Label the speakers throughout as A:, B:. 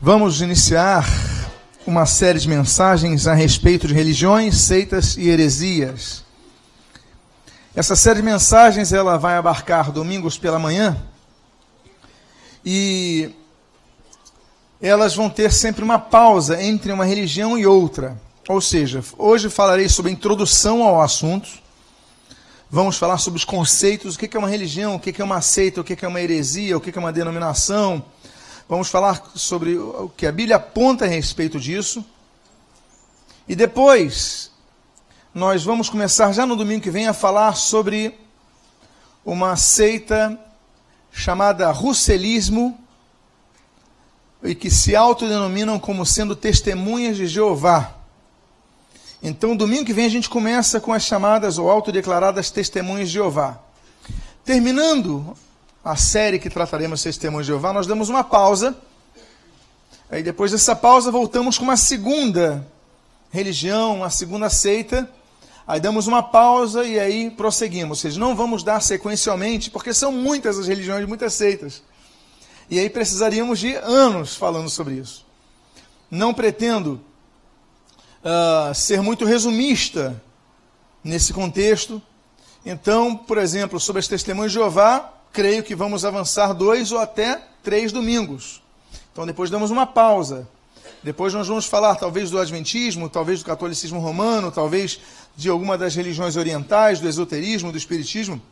A: Vamos iniciar uma série de mensagens a respeito de religiões, seitas e heresias. Essa série de mensagens ela vai abarcar domingos pela manhã e elas vão ter sempre uma pausa entre uma religião e outra. Ou seja, hoje falarei sobre a introdução ao assunto. Vamos falar sobre os conceitos, o que é uma religião, o que é uma seita, o que é uma heresia, o que é uma denominação Vamos falar sobre o que a Bíblia aponta a respeito disso. E depois, nós vamos começar já no domingo que vem a falar sobre uma seita chamada Russelismo e que se autodenominam como sendo testemunhas de Jeová. Então, domingo que vem a gente começa com as chamadas ou autodeclaradas testemunhas de Jeová. Terminando a série que trataremos Testemunhos de Jeová, nós damos uma pausa. Aí depois dessa pausa voltamos com uma segunda religião, uma segunda seita. Aí damos uma pausa e aí prosseguimos. Ou seja, não vamos dar sequencialmente, porque são muitas as religiões, muitas seitas. E aí precisaríamos de anos falando sobre isso. Não pretendo uh, ser muito resumista nesse contexto. Então, por exemplo, sobre as testemunhas de Jeová, creio que vamos avançar dois ou até três domingos. Então depois damos uma pausa. Depois nós vamos falar talvez do Adventismo, talvez do catolicismo romano, talvez de alguma das religiões orientais, do esoterismo, do espiritismo.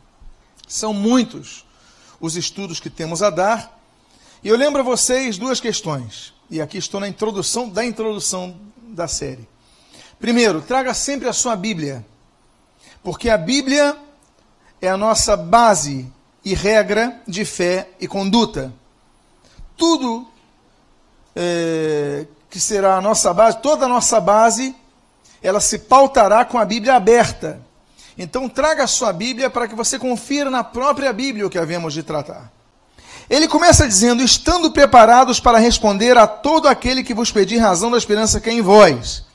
A: São muitos os estudos que temos a dar. E eu lembro a vocês duas questões. E aqui estou na introdução da introdução da série. Primeiro, traga sempre a sua Bíblia. Porque a Bíblia é a nossa base e regra de fé e conduta. Tudo é, que será a nossa base, toda a nossa base, ela se pautará com a Bíblia aberta. Então traga a sua Bíblia para que você confira na própria Bíblia o que havemos de tratar. Ele começa dizendo: estando preparados para responder a todo aquele que vos pedir razão da esperança que é em vós.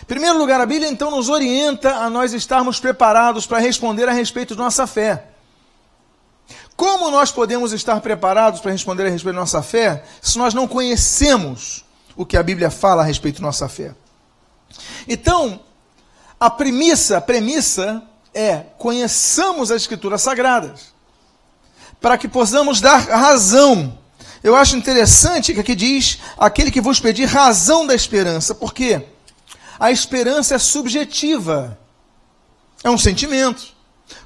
A: Em primeiro lugar, a Bíblia então nos orienta a nós estarmos preparados para responder a respeito de nossa fé. Como nós podemos estar preparados para responder a respeito da nossa fé se nós não conhecemos o que a Bíblia fala a respeito da nossa fé? Então, a premissa, a premissa é conheçamos as escrituras sagradas para que possamos dar razão. Eu acho interessante que aqui diz aquele que vos pedir razão da esperança, porque a esperança é subjetiva. É um sentimento.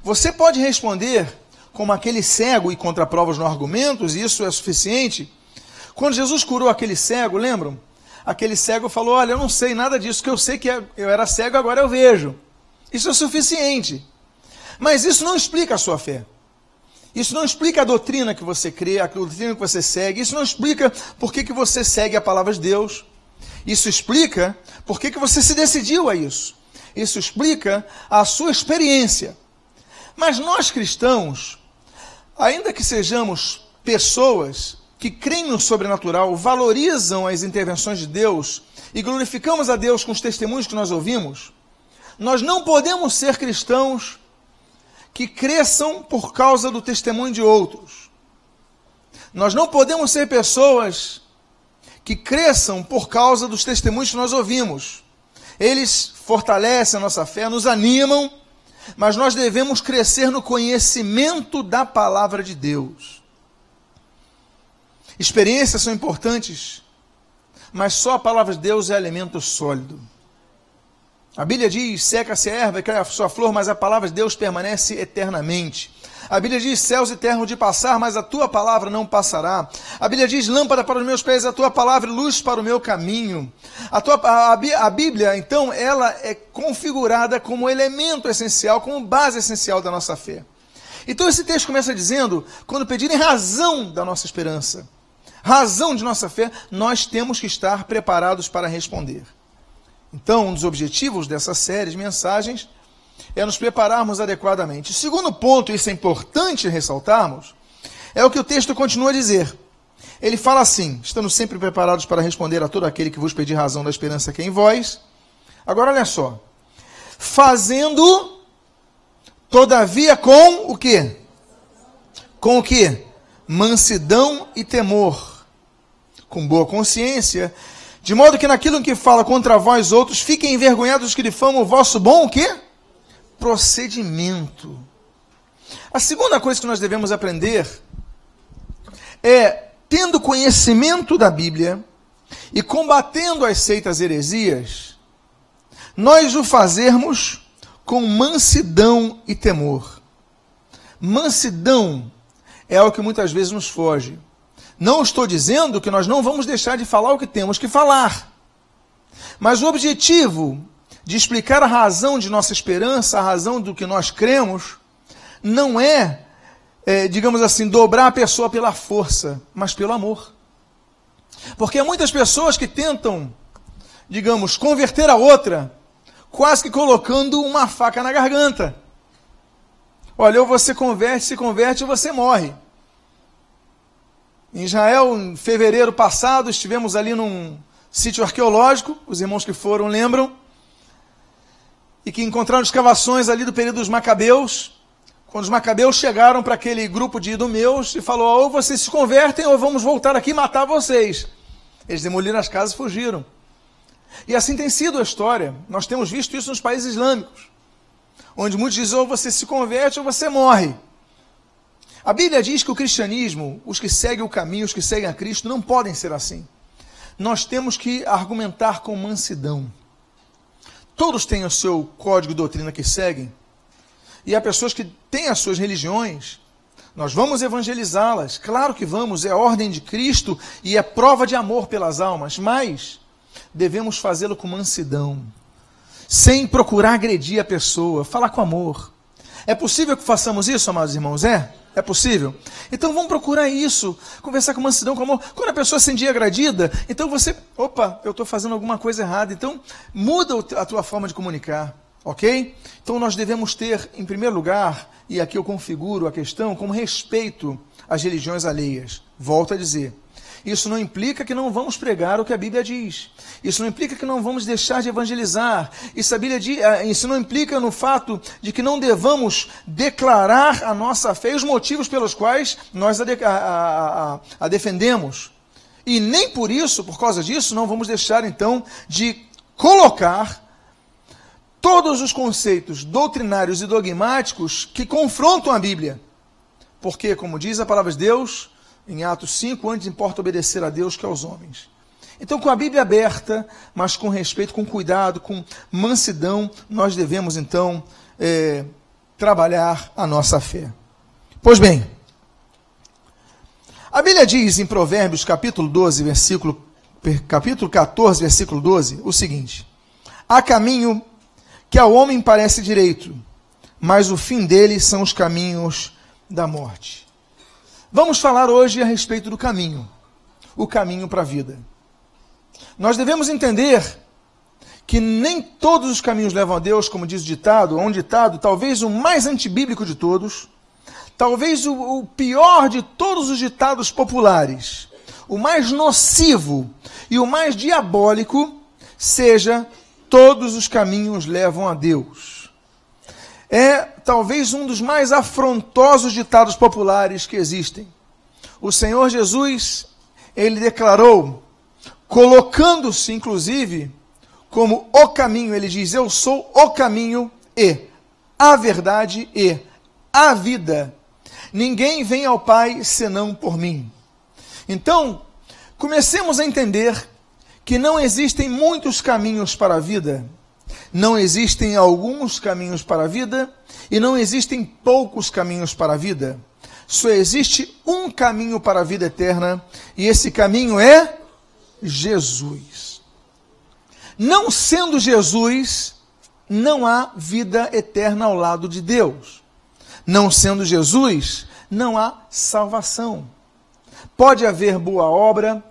A: Você pode responder como aquele cego e contra provas no argumentos, e isso é suficiente. Quando Jesus curou aquele cego, lembram? Aquele cego falou: Olha, eu não sei nada disso, que eu sei que é, eu era cego, agora eu vejo. Isso é suficiente. Mas isso não explica a sua fé. Isso não explica a doutrina que você crê, a doutrina que você segue. Isso não explica por que, que você segue a palavra de Deus. Isso explica por que, que você se decidiu a isso. Isso explica a sua experiência. Mas nós cristãos, ainda que sejamos pessoas que creem no sobrenatural, valorizam as intervenções de Deus e glorificamos a Deus com os testemunhos que nós ouvimos, nós não podemos ser cristãos que cresçam por causa do testemunho de outros. Nós não podemos ser pessoas que cresçam por causa dos testemunhos que nós ouvimos. Eles fortalecem a nossa fé, nos animam mas nós devemos crescer no conhecimento da palavra de Deus. Experiências são importantes, mas só a palavra de Deus é alimento sólido. A Bíblia diz: seca-se a erva e cai a sua flor, mas a palavra de Deus permanece eternamente. A Bíblia diz: céus e terra de passar, mas a tua palavra não passará. A Bíblia diz: lâmpada para os meus pés, a tua palavra luz para o meu caminho. A, tua, a, a Bíblia, então, ela é configurada como elemento essencial, como base essencial da nossa fé. Então esse texto começa dizendo: quando pedirem razão da nossa esperança, razão de nossa fé, nós temos que estar preparados para responder. Então, um dos objetivos dessa série de mensagens é nos prepararmos adequadamente. O segundo ponto, isso é importante ressaltarmos, é o que o texto continua a dizer. Ele fala assim: estamos sempre preparados para responder a todo aquele que vos pedir razão da esperança que é em vós. Agora olha só. Fazendo, todavia, com o que? Com o que? Mansidão e temor com boa consciência, de modo que naquilo que fala contra vós outros, fiquem envergonhados os que difamam o vosso bom o quê? Procedimento. A segunda coisa que nós devemos aprender é, tendo conhecimento da Bíblia e combatendo as seitas heresias, nós o fazermos com mansidão e temor. Mansidão é o que muitas vezes nos foge. Não estou dizendo que nós não vamos deixar de falar o que temos que falar. Mas o objetivo de explicar a razão de nossa esperança, a razão do que nós cremos, não é, é digamos assim, dobrar a pessoa pela força, mas pelo amor. Porque há muitas pessoas que tentam, digamos, converter a outra quase que colocando uma faca na garganta. Olha, ou você converte, se converte, ou você morre. Em Israel, em fevereiro passado, estivemos ali num sítio arqueológico, os irmãos que foram lembram, e que encontraram escavações ali do período dos Macabeus. Quando os Macabeus chegaram para aquele grupo de idumeus e falou: ou vocês se convertem ou vamos voltar aqui e matar vocês. Eles demoliram as casas e fugiram. E assim tem sido a história. Nós temos visto isso nos países islâmicos, onde muitos dizem ou você se converte ou você morre. A Bíblia diz que o cristianismo, os que seguem o caminho, os que seguem a Cristo, não podem ser assim. Nós temos que argumentar com mansidão. Todos têm o seu código doutrina que seguem, e há pessoas que têm as suas religiões. Nós vamos evangelizá-las, claro que vamos, é ordem de Cristo e é prova de amor pelas almas, mas devemos fazê-lo com mansidão, sem procurar agredir a pessoa, falar com amor. É possível que façamos isso, amados irmãos? É? É possível? Então vamos procurar isso, conversar com mansidão, com amor. Quando a pessoa se sentir agradida, então você, opa, eu estou fazendo alguma coisa errada, então muda a tua forma de comunicar, ok? Então nós devemos ter, em primeiro lugar, e aqui eu configuro a questão, como respeito às religiões alheias. Volto a dizer, isso não implica que não vamos pregar o que a Bíblia diz. Isso não implica que não vamos deixar de evangelizar. Isso, a Bíblia diz, eh, isso não implica no fato de que não devamos declarar a nossa fé e os motivos pelos quais nós a, a, a, a defendemos. E nem por isso, por causa disso, não vamos deixar então de colocar todos os conceitos doutrinários e dogmáticos que confrontam a Bíblia. Porque, como diz a palavra de Deus, em Atos 5, antes importa obedecer a Deus que aos homens. Então, com a Bíblia aberta, mas com respeito, com cuidado, com mansidão, nós devemos então é, trabalhar a nossa fé. Pois bem, a Bíblia diz em Provérbios capítulo 12, versículo, capítulo 14, versículo 12, o seguinte: Há caminho que ao homem parece direito, mas o fim dele são os caminhos da morte. Vamos falar hoje a respeito do caminho, o caminho para a vida. Nós devemos entender que nem todos os caminhos levam a Deus, como diz o ditado, um ditado, talvez o mais antibíblico de todos, talvez o, o pior de todos os ditados populares, o mais nocivo e o mais diabólico, seja todos os caminhos levam a Deus é talvez um dos mais afrontosos ditados populares que existem. O Senhor Jesus, ele declarou, colocando-se inclusive como o caminho, ele diz: Eu sou o caminho e a verdade e a vida. Ninguém vem ao Pai senão por mim. Então, comecemos a entender que não existem muitos caminhos para a vida não existem alguns caminhos para a vida e não existem poucos caminhos para a vida. Só existe um caminho para a vida eterna e esse caminho é Jesus. Não sendo Jesus, não há vida eterna ao lado de Deus. Não sendo Jesus, não há salvação. Pode haver boa obra,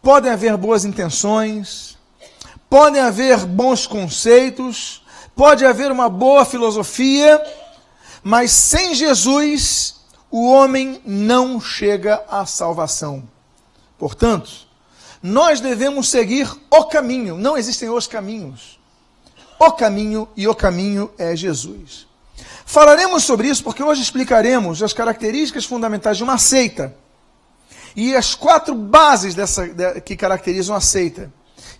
A: podem haver boas intenções, podem haver bons conceitos, pode haver uma boa filosofia, mas sem Jesus o homem não chega à salvação. Portanto, nós devemos seguir o caminho, não existem os caminhos. O caminho e o caminho é Jesus. Falaremos sobre isso porque hoje explicaremos as características fundamentais de uma seita e as quatro bases dessa, que caracterizam a seita.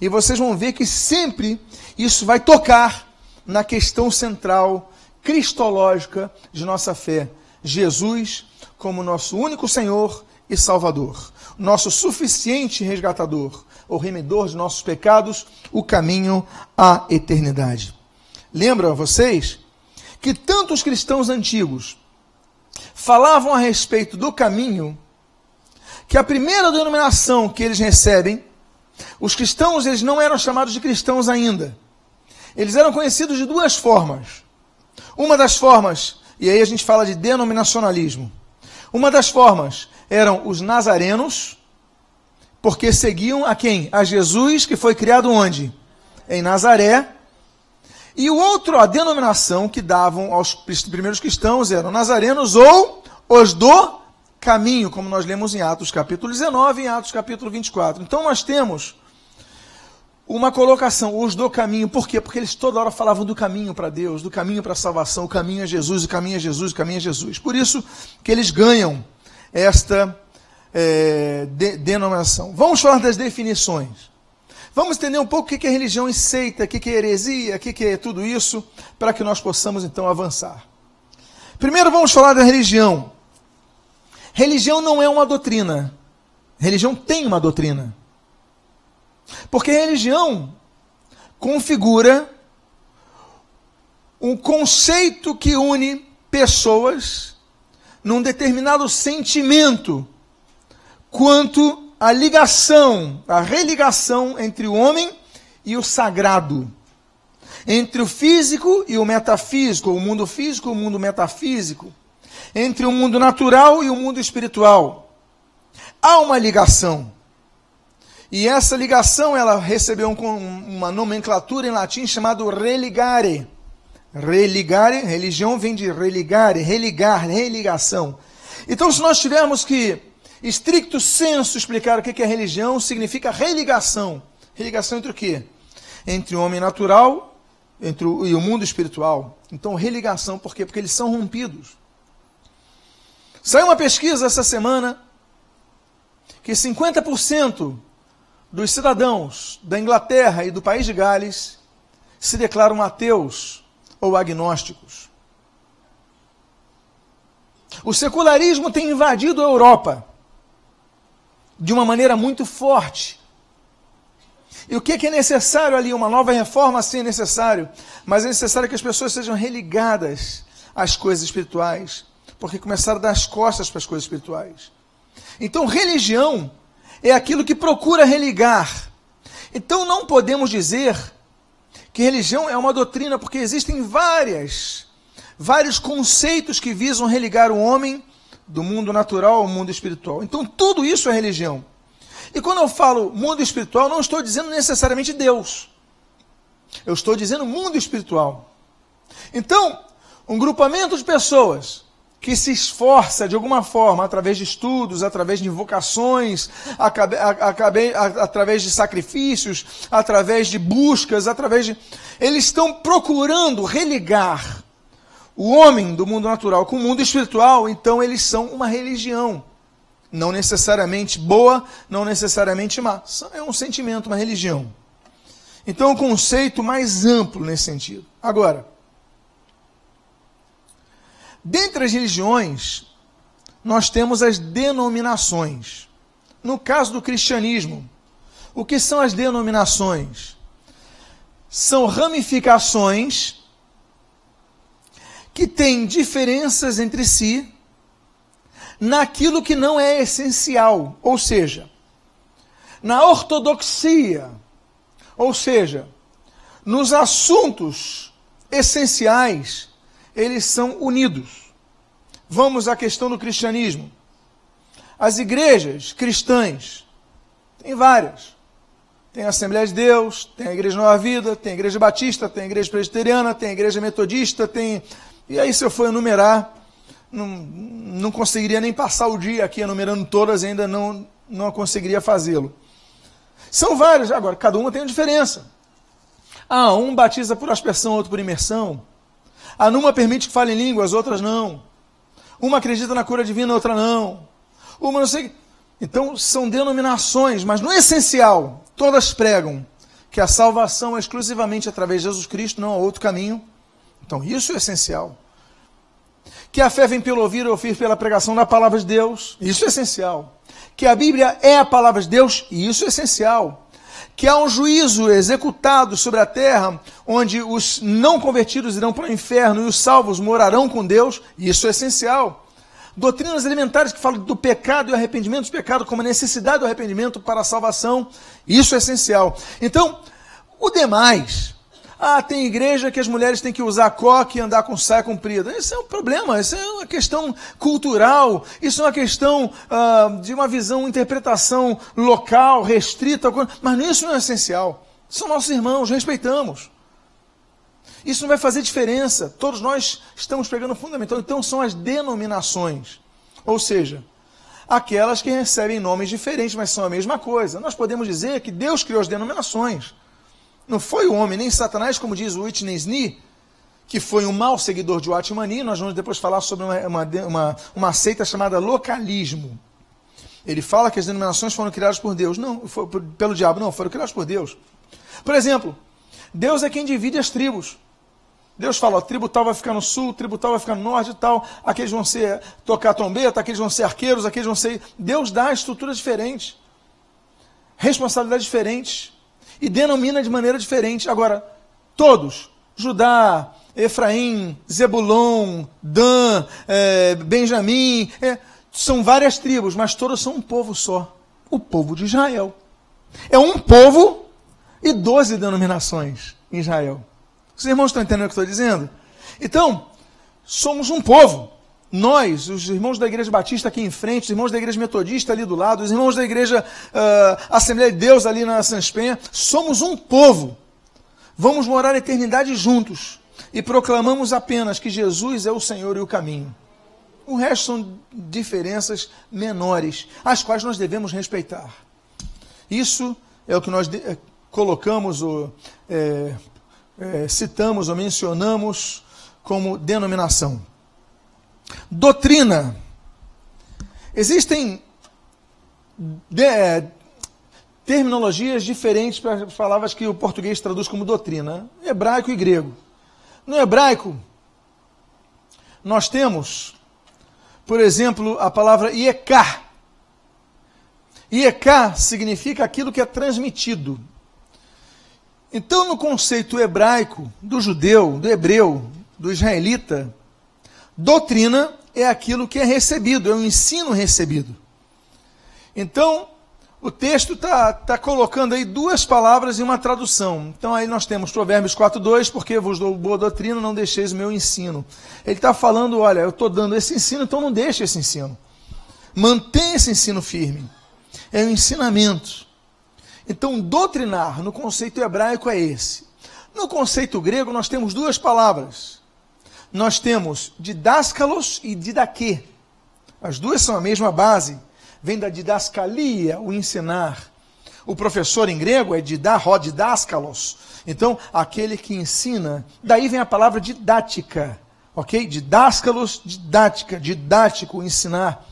A: E vocês vão ver que sempre isso vai tocar na questão central cristológica de nossa fé. Jesus como nosso único Senhor e Salvador, nosso suficiente resgatador, o remedor de nossos pecados, o caminho à eternidade. Lembram vocês que tantos cristãos antigos falavam a respeito do caminho que a primeira denominação que eles recebem, os cristãos eles não eram chamados de cristãos ainda. Eles eram conhecidos de duas formas. Uma das formas, e aí a gente fala de denominacionalismo. Uma das formas eram os nazarenos, porque seguiam a quem? A Jesus, que foi criado onde? Em Nazaré. E o outro, a denominação que davam aos primeiros cristãos eram nazarenos ou os do caminho, como nós lemos em Atos capítulo 19 e em Atos capítulo 24. Então nós temos uma colocação, os do caminho. Por quê? Porque eles toda hora falavam do caminho para Deus, do caminho para a salvação, o caminho é Jesus, o caminho é Jesus, o caminho é Jesus. Por isso que eles ganham esta é, de, denominação. Vamos falar das definições. Vamos entender um pouco o que é religião e seita, o que é heresia, o que é tudo isso, para que nós possamos então avançar. Primeiro vamos falar da religião. Religião não é uma doutrina. Religião tem uma doutrina. Porque religião configura um conceito que une pessoas num determinado sentimento quanto à ligação, a religação entre o homem e o sagrado, entre o físico e o metafísico, o mundo físico e o mundo metafísico entre o mundo natural e o mundo espiritual. Há uma ligação. E essa ligação ela recebeu um, uma nomenclatura em latim chamado religare. Religare, religião vem de religare, religar, religação. Então, se nós tivermos que, estricto senso, explicar o que é religião, significa religação. Religação entre o quê? Entre o homem natural entre o, e o mundo espiritual. Então, religação, por quê? Porque eles são rompidos. Saiu uma pesquisa essa semana que 50% dos cidadãos da Inglaterra e do país de Gales se declaram ateus ou agnósticos. O secularismo tem invadido a Europa de uma maneira muito forte. E o que é necessário ali? Uma nova reforma, sim, é necessário. Mas é necessário que as pessoas sejam religadas às coisas espirituais porque começaram a dar as costas para as coisas espirituais. Então, religião é aquilo que procura religar. Então, não podemos dizer que religião é uma doutrina, porque existem várias, vários conceitos que visam religar o homem do mundo natural ao mundo espiritual. Então, tudo isso é religião. E quando eu falo mundo espiritual, não estou dizendo necessariamente Deus. Eu estou dizendo mundo espiritual. Então, um grupamento de pessoas que se esforça de alguma forma, através de estudos, através de invocações, através de sacrifícios, através de buscas, através de. Eles estão procurando religar o homem do mundo natural com o mundo espiritual, então eles são uma religião. Não necessariamente boa, não necessariamente má. É um sentimento, uma religião. Então, é um conceito mais amplo nesse sentido. Agora, Dentre as religiões, nós temos as denominações. No caso do cristianismo, o que são as denominações? São ramificações que têm diferenças entre si naquilo que não é essencial, ou seja, na ortodoxia, ou seja, nos assuntos essenciais eles são unidos. Vamos à questão do cristianismo. As igrejas cristãs, tem várias. Tem a Assembleia de Deus, tem a Igreja Nova Vida, tem a Igreja Batista, tem a Igreja Presbiteriana, tem a Igreja Metodista, tem. E aí, se eu for enumerar, não, não conseguiria nem passar o dia aqui enumerando todas, ainda não, não conseguiria fazê-lo. São várias, agora, cada uma tem uma diferença. Ah, um batiza por aspersão, outro por imersão. A numa permite que fale em línguas, outras não. Uma acredita na cura divina, outra não. Uma não sei. Então, são denominações, mas no essencial, todas pregam que a salvação é exclusivamente através de Jesus Cristo, não há outro caminho. Então, isso é essencial. Que a fé vem pelo ouvir e ouvir pela pregação da palavra de Deus, isso é essencial. Que a Bíblia é a palavra de Deus, isso é essencial. Que há um juízo executado sobre a terra, onde os não convertidos irão para o inferno e os salvos morarão com Deus, isso é essencial doutrinas elementares que falam do pecado e o arrependimento do pecado como a necessidade do arrependimento para a salvação. Isso é essencial. Então, o demais. Ah, tem igreja que as mulheres têm que usar coque e andar com saia comprida. Isso é um problema, isso é uma questão cultural, isso é uma questão ah, de uma visão, uma interpretação local, restrita, mas isso não é essencial. São nossos irmãos, respeitamos. Isso não vai fazer diferença. Todos nós estamos pegando fundamental. Então são as denominações. Ou seja, aquelas que recebem nomes diferentes, mas são a mesma coisa. Nós podemos dizer que Deus criou as denominações. Não foi o homem nem Satanás, como diz o Whitney Snee, que foi um mau seguidor de Watmani. Nós vamos depois falar sobre uma, uma, uma, uma seita chamada localismo. Ele fala que as denominações foram criadas por Deus. Não, foi pelo diabo, não, foram criadas por Deus. Por exemplo, Deus é quem divide as tribos. Deus fala, tribo tal vai ficar no sul, tribo tal vai ficar no norte e tal, aqueles vão ser tocar trombeta, aqueles vão ser arqueiros, aqueles vão ser. Deus dá estruturas diferentes, responsabilidades diferentes, e denomina de maneira diferente. Agora, todos, Judá, Efraim, Zebulon, Dan, é, Benjamim, é, são várias tribos, mas todas são um povo só, o povo de Israel. É um povo e doze denominações em Israel. Os irmãos estão entendendo o que eu estou dizendo? Então, somos um povo. Nós, os irmãos da Igreja Batista aqui em frente, os irmãos da Igreja Metodista ali do lado, os irmãos da Igreja uh, Assembleia de Deus ali na Sanspenha, somos um povo. Vamos morar a eternidade juntos e proclamamos apenas que Jesus é o Senhor e o caminho. O resto são diferenças menores, as quais nós devemos respeitar. Isso é o que nós eh, colocamos, o, é, é, citamos ou mencionamos como denominação. Doutrina. Existem de, é, terminologias diferentes para as palavras que o português traduz como doutrina, hebraico e grego. No hebraico, nós temos, por exemplo, a palavra ieká. Ieká significa aquilo que é transmitido. Então, no conceito hebraico, do judeu, do hebreu, do israelita, doutrina é aquilo que é recebido, é o ensino recebido. Então, o texto está tá colocando aí duas palavras em uma tradução. Então, aí nós temos Provérbios 4,2, porque vos dou boa doutrina, não deixeis o meu ensino. Ele está falando: olha, eu estou dando esse ensino, então não deixe esse ensino. Mantenha esse ensino firme. É o ensinamento. Então, doutrinar no conceito hebraico é esse. No conceito grego, nós temos duas palavras. Nós temos didáscalos e didaquê. As duas são a mesma base. Vem da didascalia, o ensinar. O professor em grego é didá, didáscalos. Então, aquele que ensina. Daí vem a palavra didática. Ok? Didáscalos, didática, didático, ensinar.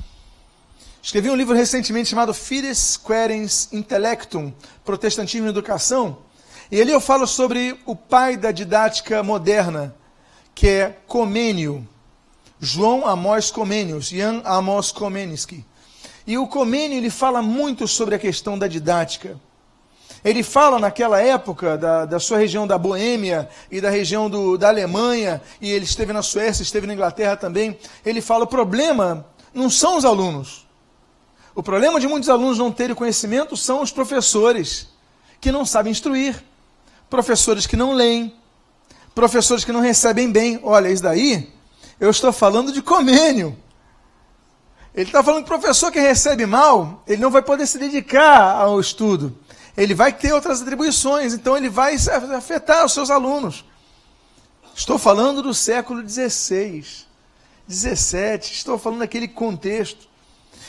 A: Escrevi um livro recentemente chamado Fides Querens Intellectum, Protestantismo e Educação, e ali eu falo sobre o pai da didática moderna, que é Comênio, João Amós Comênios, Jan Amos Komensky. E o Comênio ele fala muito sobre a questão da didática. Ele fala naquela época da, da sua região da Boêmia e da região do, da Alemanha, e ele esteve na Suécia, esteve na Inglaterra também. Ele fala: o problema não são os alunos, o problema de muitos alunos não terem conhecimento são os professores que não sabem instruir, professores que não leem, professores que não recebem bem. Olha, isso daí, eu estou falando de comênio. Ele está falando que professor que recebe mal, ele não vai poder se dedicar ao estudo. Ele vai ter outras atribuições, então ele vai afetar os seus alunos. Estou falando do século XVI, XVII, estou falando daquele contexto.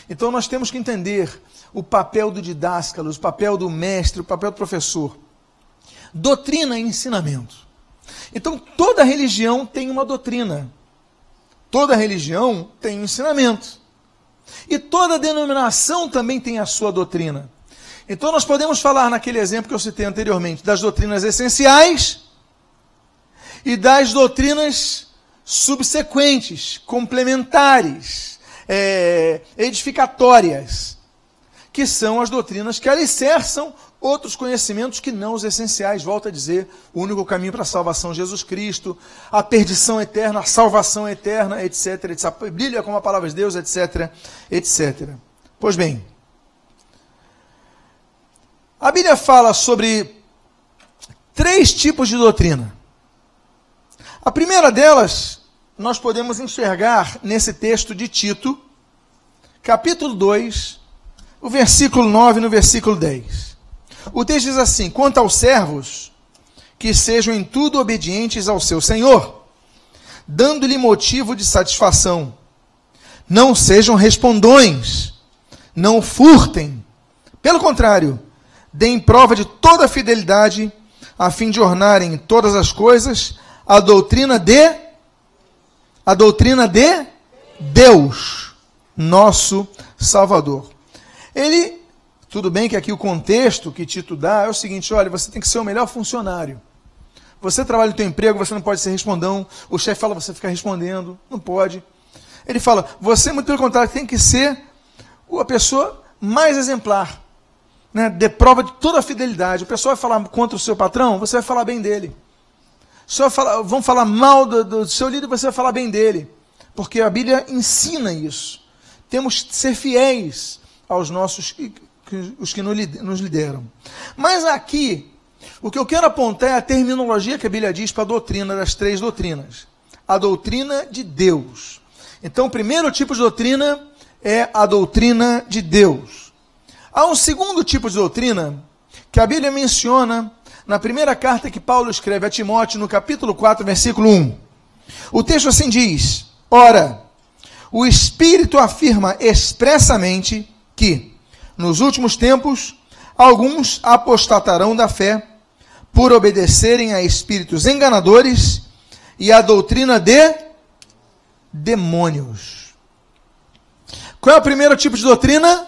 A: Então nós temos que entender o papel do didáscalo, o papel do mestre, o papel do professor. Doutrina e ensinamento. Então toda religião tem uma doutrina. Toda religião tem um ensinamento. E toda denominação também tem a sua doutrina. Então nós podemos falar naquele exemplo que eu citei anteriormente, das doutrinas essenciais e das doutrinas subsequentes, complementares, é, edificatórias, que são as doutrinas que alicerçam outros conhecimentos que não os essenciais. Volto a dizer, o único caminho para a salvação, Jesus Cristo, a perdição eterna, a salvação eterna, etc, etc. A Bíblia como a palavra de Deus, etc, etc. Pois bem, a Bíblia fala sobre três tipos de doutrina. A primeira delas, nós podemos enxergar nesse texto de Tito, capítulo 2, o versículo 9 no versículo 10. O texto diz assim: Quanto aos servos, que sejam em tudo obedientes ao seu Senhor, dando-lhe motivo de satisfação. Não sejam respondões, não furtem. Pelo contrário, deem prova de toda a fidelidade, a fim de ornarem em todas as coisas a doutrina de a doutrina de Deus, nosso Salvador. Ele, tudo bem que aqui o contexto que Tito dá é o seguinte: olha, você tem que ser o melhor funcionário. Você trabalha no teu emprego, você não pode ser respondão. O chefe fala, você fica respondendo. Não pode. Ele fala, você, muito pelo contrário, tem que ser a pessoa mais exemplar. Né? Dê prova de toda a fidelidade. O pessoal vai falar contra o seu patrão, você vai falar bem dele. Só falar, vão falar mal do, do seu líder, você vai falar bem dele. Porque a Bíblia ensina isso. Temos que ser fiéis aos nossos os que nos lideram. Mas aqui, o que eu quero apontar é a terminologia que a Bíblia diz para a doutrina das três doutrinas. A doutrina de Deus. Então, o primeiro tipo de doutrina é a doutrina de Deus. Há um segundo tipo de doutrina que a Bíblia menciona na primeira carta que Paulo escreve a Timóteo, no capítulo 4, versículo 1. O texto assim diz: Ora, o Espírito afirma expressamente que, nos últimos tempos, alguns apostatarão da fé por obedecerem a espíritos enganadores e a doutrina de demônios. Qual é o primeiro tipo de doutrina?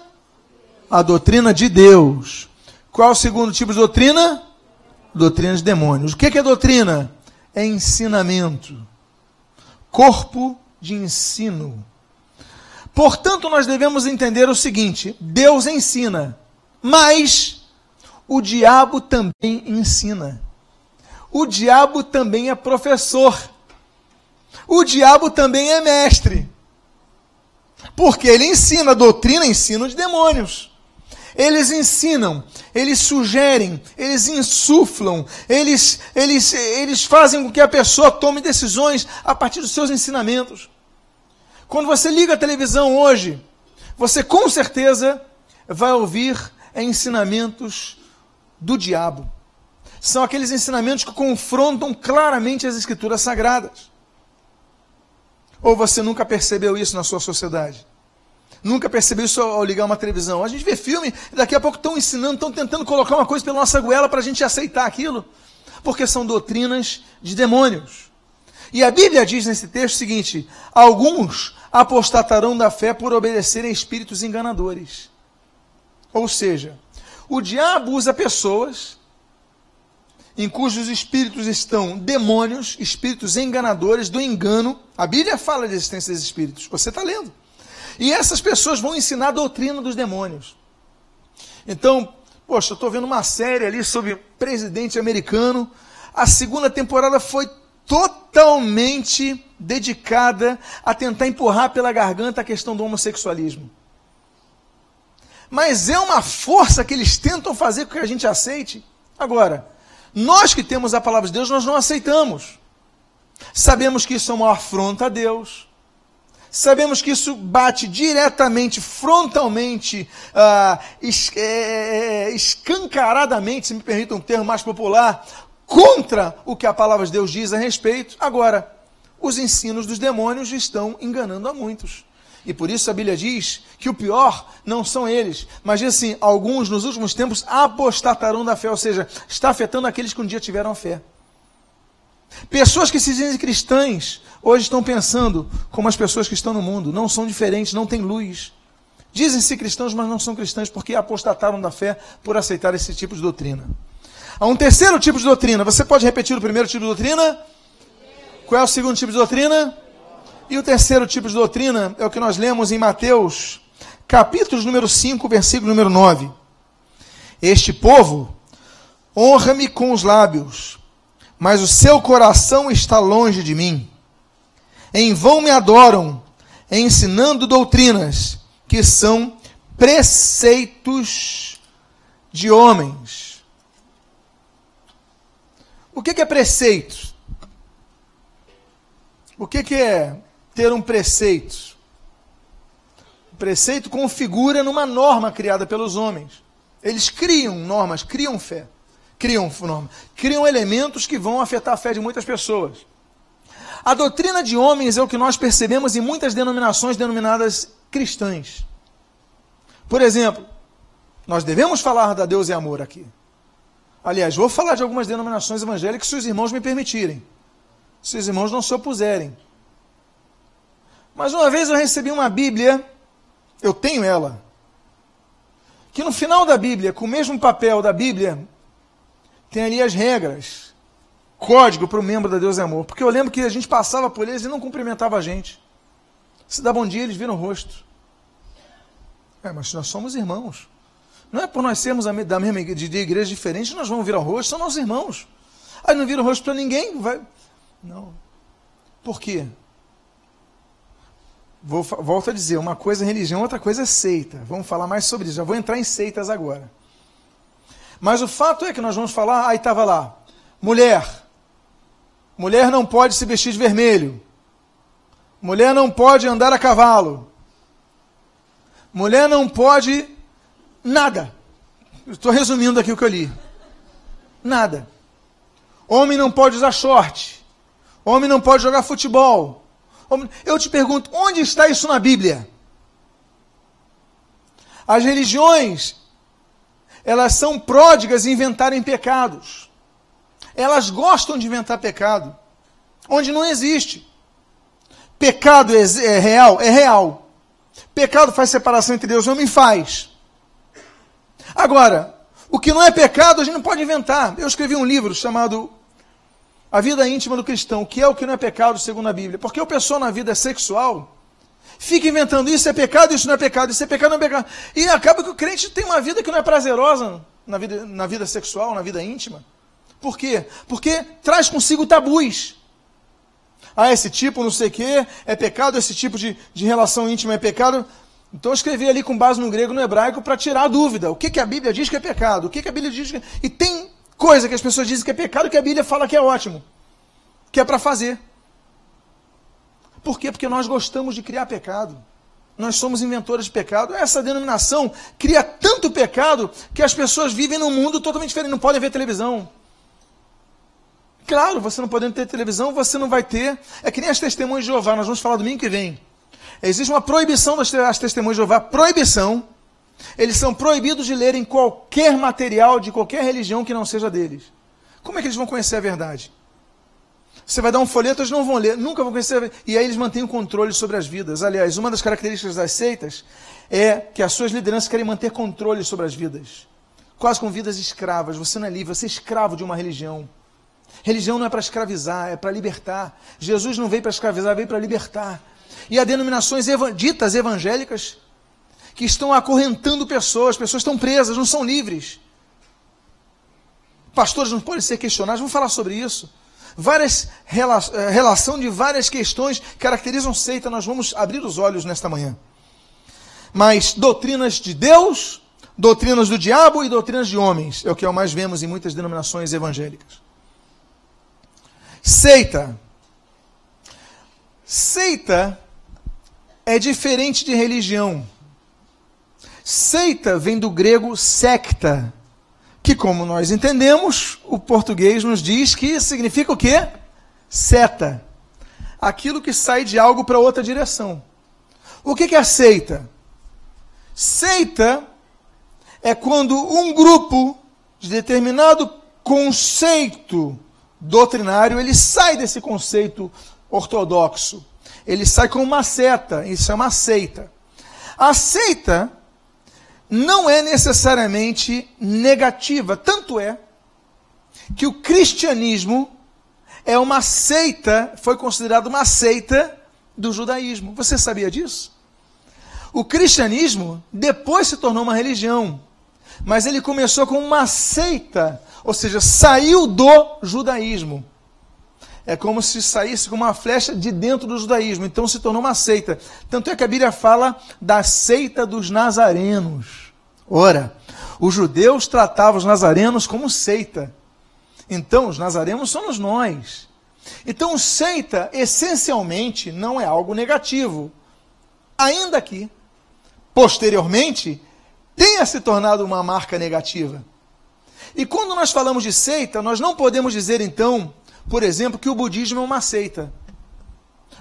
A: A doutrina de Deus. Qual é o segundo tipo de doutrina? Doutrina de demônios. O que é doutrina? É ensinamento. Corpo de ensino. Portanto, nós devemos entender o seguinte: Deus ensina, mas o diabo também ensina. O diabo também é professor. O diabo também é mestre. Porque ele ensina, a doutrina ensina de demônios. Eles ensinam, eles sugerem, eles insuflam, eles, eles, eles fazem com que a pessoa tome decisões a partir dos seus ensinamentos. Quando você liga a televisão hoje, você com certeza vai ouvir ensinamentos do diabo. São aqueles ensinamentos que confrontam claramente as escrituras sagradas. Ou você nunca percebeu isso na sua sociedade? Nunca percebeu isso ao ligar uma televisão? A gente vê filme daqui a pouco estão ensinando, estão tentando colocar uma coisa pela nossa goela para a gente aceitar aquilo. Porque são doutrinas de demônios. E a Bíblia diz nesse texto o seguinte: alguns apostatarão da fé por obedecerem a espíritos enganadores. Ou seja, o diabo usa pessoas em cujos espíritos estão demônios, espíritos enganadores do engano. A Bíblia fala da existência desses espíritos. Você está lendo. E essas pessoas vão ensinar a doutrina dos demônios. Então, poxa, eu estou vendo uma série ali sobre presidente americano. A segunda temporada foi totalmente dedicada a tentar empurrar pela garganta a questão do homossexualismo. Mas é uma força que eles tentam fazer com que a gente aceite. Agora, nós que temos a palavra de Deus, nós não aceitamos. Sabemos que isso é uma afronta a Deus. Sabemos que isso bate diretamente, frontalmente, ah, es, é, escancaradamente, se me permite um termo mais popular, contra o que a palavra de Deus diz a respeito. Agora, os ensinos dos demônios estão enganando a muitos. E por isso a Bíblia diz que o pior não são eles, mas diz assim: alguns nos últimos tempos apostatarão da fé, ou seja, está afetando aqueles que um dia tiveram fé. Pessoas que se dizem cristãs hoje estão pensando como as pessoas que estão no mundo, não são diferentes, não têm luz. Dizem-se cristãos, mas não são cristãos porque apostataram da fé por aceitar esse tipo de doutrina. Há um terceiro tipo de doutrina. Você pode repetir o primeiro tipo de doutrina? Qual é o segundo tipo de doutrina? E o terceiro tipo de doutrina é o que nós lemos em Mateus, capítulo número 5, versículo número 9. Este povo honra-me com os lábios, mas o seu coração está longe de mim. Em vão me adoram, ensinando doutrinas que são preceitos de homens. O que é preceito? O que é ter um preceito? O preceito configura numa norma criada pelos homens. Eles criam normas, criam fé, criam normas, criam elementos que vão afetar a fé de muitas pessoas. A doutrina de homens é o que nós percebemos em muitas denominações denominadas cristãs. Por exemplo, nós devemos falar da Deus e amor aqui. Aliás, vou falar de algumas denominações evangélicas se os irmãos me permitirem. Se os irmãos não se opuserem. Mas uma vez eu recebi uma Bíblia, eu tenho ela, que no final da Bíblia, com o mesmo papel da Bíblia, tem ali as regras código para o membro da Deus é Amor. Porque eu lembro que a gente passava por eles e não cumprimentava a gente. Se dá bom dia, eles viram o rosto. É, mas nós somos irmãos. Não é por nós sermos da mesma de, de igreja diferente, nós vamos virar o rosto, são nossos irmãos. Aí não vira o rosto para ninguém, vai. Não. Por quê? Vou, volto a dizer, uma coisa é religião, outra coisa é seita. Vamos falar mais sobre isso. Já vou entrar em seitas agora. Mas o fato é que nós vamos falar, aí estava lá, mulher, Mulher não pode se vestir de vermelho. Mulher não pode andar a cavalo. Mulher não pode nada. Estou resumindo aqui o que eu li. Nada. Homem não pode usar short. Homem não pode jogar futebol. Eu te pergunto, onde está isso na Bíblia? As religiões, elas são pródigas em inventarem pecados elas gostam de inventar pecado, onde não existe. Pecado é, é real? É real. Pecado faz separação entre Deus e homem? Faz. Agora, o que não é pecado, a gente não pode inventar. Eu escrevi um livro chamado A Vida Íntima do Cristão, que é o que não é pecado segundo a Bíblia. Porque o pessoal na vida sexual fica inventando isso é pecado, isso não é pecado, isso é pecado, não é pecado. E acaba que o crente tem uma vida que não é prazerosa na vida, na vida sexual, na vida íntima. Por quê? Porque traz consigo tabus. Ah, esse tipo não sei o quê é pecado, esse tipo de, de relação íntima é pecado. Então eu escrevi ali com base no grego e no hebraico para tirar a dúvida. O que, que a Bíblia diz que é pecado? O que, que a Bíblia diz que... E tem coisa que as pessoas dizem que é pecado que a Bíblia fala que é ótimo. Que é para fazer. Por quê? Porque nós gostamos de criar pecado. Nós somos inventores de pecado. Essa denominação cria tanto pecado que as pessoas vivem num mundo totalmente diferente. Não podem ver televisão. Claro, você não podendo ter televisão, você não vai ter. É que nem as testemunhas de Jeová, nós vamos falar domingo que vem. Existe uma proibição das testemunhas de Jeová, proibição. Eles são proibidos de lerem qualquer material de qualquer religião que não seja deles. Como é que eles vão conhecer a verdade? Você vai dar um folheto, eles não vão ler, nunca vão conhecer. E aí eles mantêm o controle sobre as vidas. Aliás, uma das características das seitas é que as suas lideranças querem manter controle sobre as vidas. Quase com vidas escravas. Você não é livre, você é escravo de uma religião. Religião não é para escravizar, é para libertar. Jesus não veio para escravizar, veio para libertar. E há denominações ditas evangélicas que estão acorrentando pessoas, pessoas estão presas, não são livres. Pastores não podem ser questionados, vamos falar sobre isso. Várias rela eh, relação de várias questões caracterizam seita, nós vamos abrir os olhos nesta manhã. Mas doutrinas de Deus, doutrinas do diabo e doutrinas de homens, é o que mais vemos em muitas denominações evangélicas. Seita. Seita é diferente de religião. Seita vem do grego secta, que como nós entendemos, o português nos diz que significa o quê? Seta. Aquilo que sai de algo para outra direção. O que é seita? Seita é quando um grupo de determinado conceito doutrinário, ele sai desse conceito ortodoxo. Ele sai com uma seta, isso é uma seita. A seita não é necessariamente negativa, tanto é que o cristianismo é uma seita, foi considerado uma seita do judaísmo. Você sabia disso? O cristianismo depois se tornou uma religião, mas ele começou com uma seita, ou seja, saiu do judaísmo. É como se saísse com uma flecha de dentro do judaísmo, então se tornou uma seita. Tanto é que a Bíblia fala da seita dos nazarenos. Ora, os judeus tratavam os nazarenos como seita. Então, os nazarenos somos nós. Então, seita, essencialmente, não é algo negativo. Ainda que, posteriormente, tenha se tornado uma marca negativa. E quando nós falamos de seita, nós não podemos dizer, então, por exemplo, que o budismo é uma seita.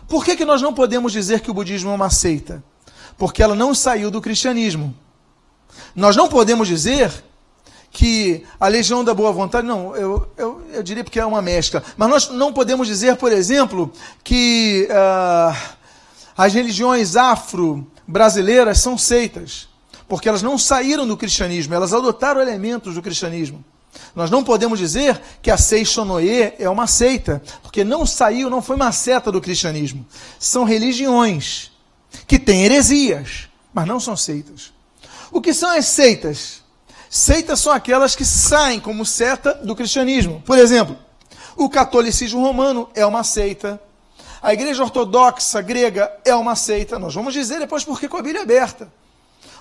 A: Por que, que nós não podemos dizer que o budismo é uma seita? Porque ela não saiu do cristianismo. Nós não podemos dizer que a legião da boa vontade, não, eu, eu, eu diria porque é uma mescla, mas nós não podemos dizer, por exemplo, que uh, as religiões afro-brasileiras são seitas, porque elas não saíram do cristianismo, elas adotaram elementos do cristianismo. Nós não podemos dizer que a Seixonoye é uma seita, porque não saiu, não foi uma seta do cristianismo. São religiões que têm heresias, mas não são seitas. O que são as seitas? Seitas são aquelas que saem como seta do cristianismo. Por exemplo, o catolicismo romano é uma seita. A igreja ortodoxa grega é uma seita. Nós vamos dizer depois porque com a Bíblia é aberta.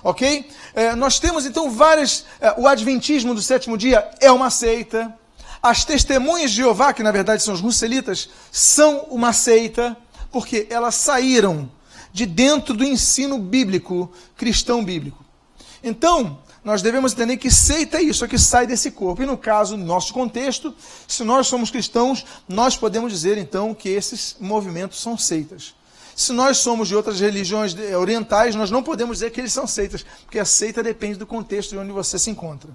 A: Ok? É, nós temos então várias. É, o Adventismo do sétimo dia é uma seita. As testemunhas de Jeová, que na verdade são os russelitas, são uma seita, porque elas saíram de dentro do ensino bíblico, cristão bíblico. Então, nós devemos entender que seita é isso, é que sai desse corpo. E no caso, no nosso contexto, se nós somos cristãos, nós podemos dizer então que esses movimentos são seitas. Se nós somos de outras religiões orientais, nós não podemos dizer que eles são seitas, porque a seita depende do contexto de onde você se encontra.